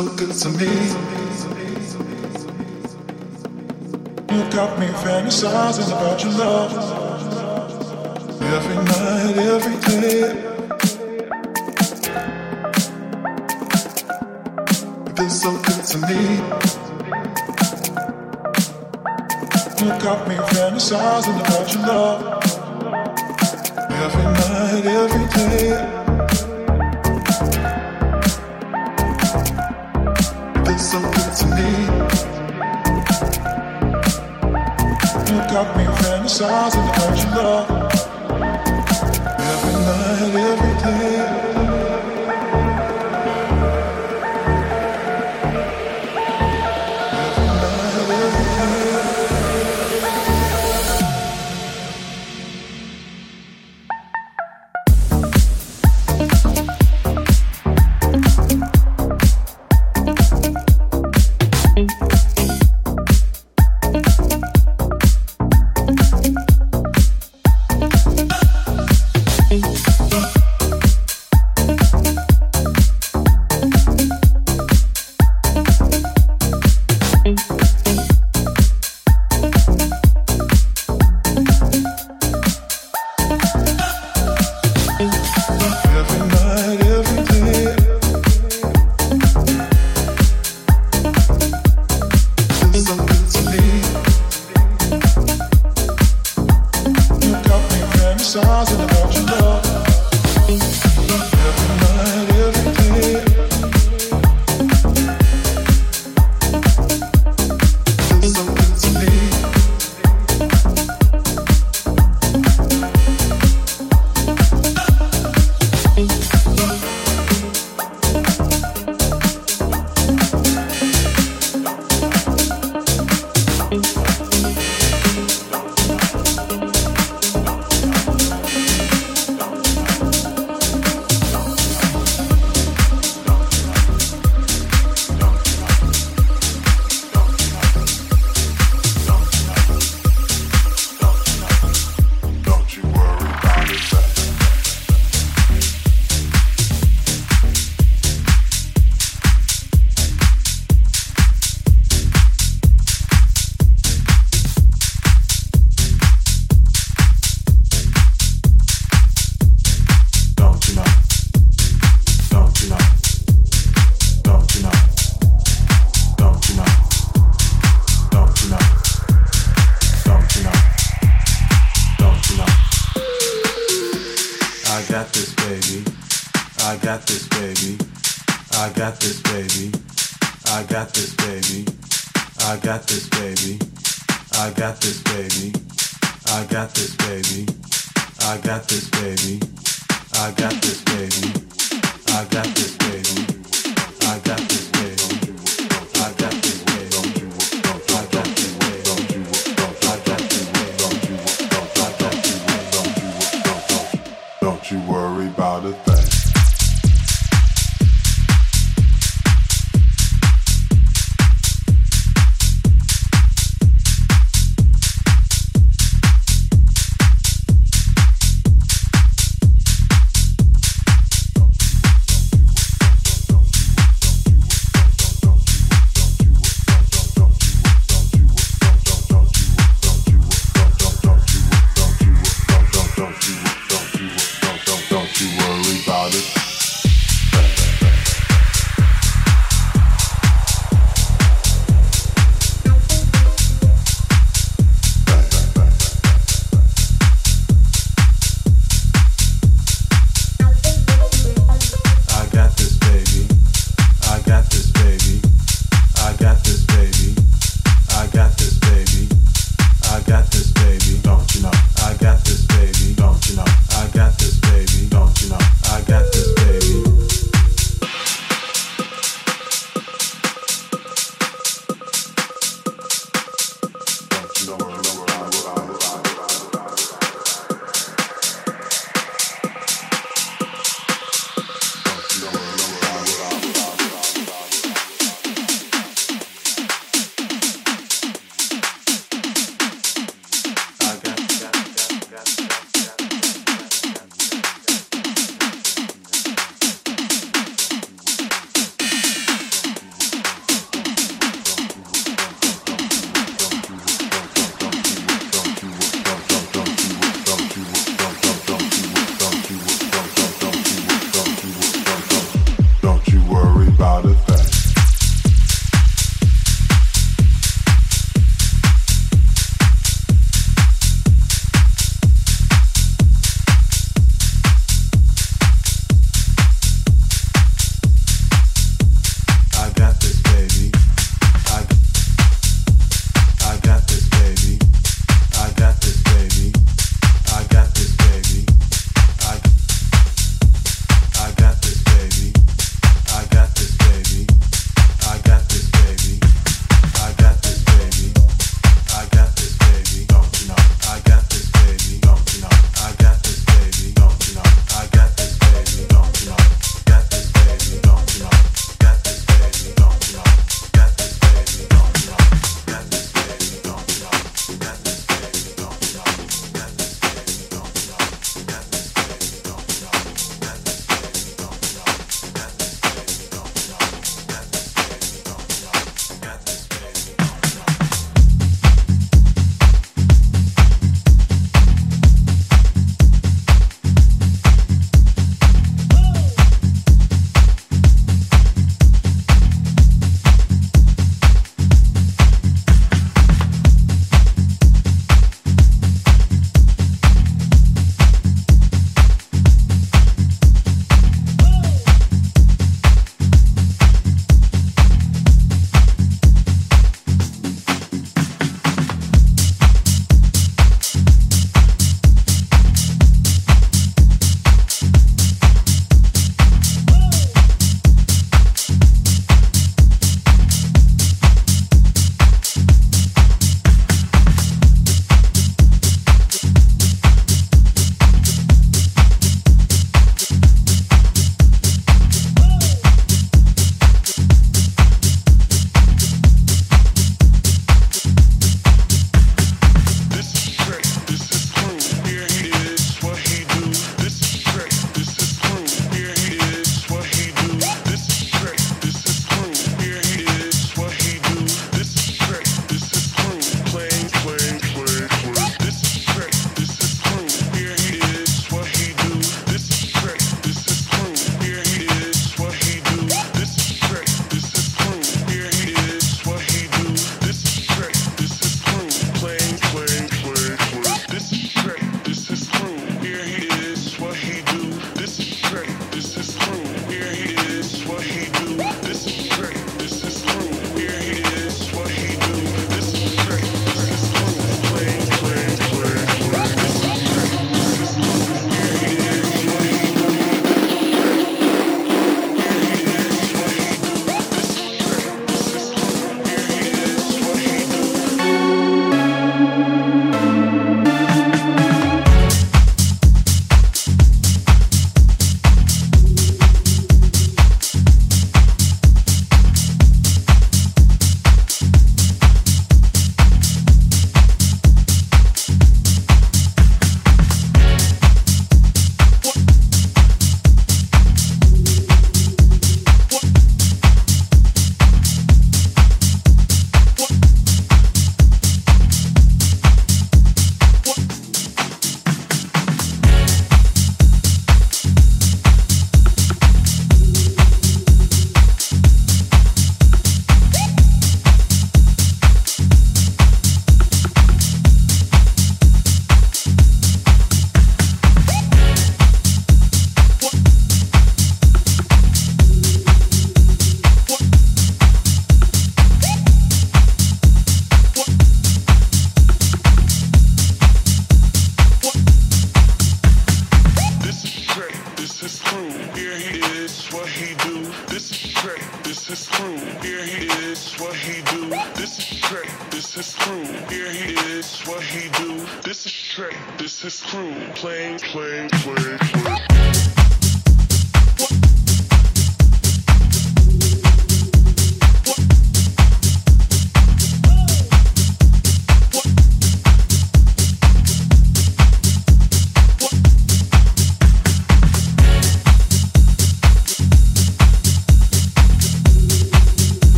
so good to me. You got me fantasizing about your love.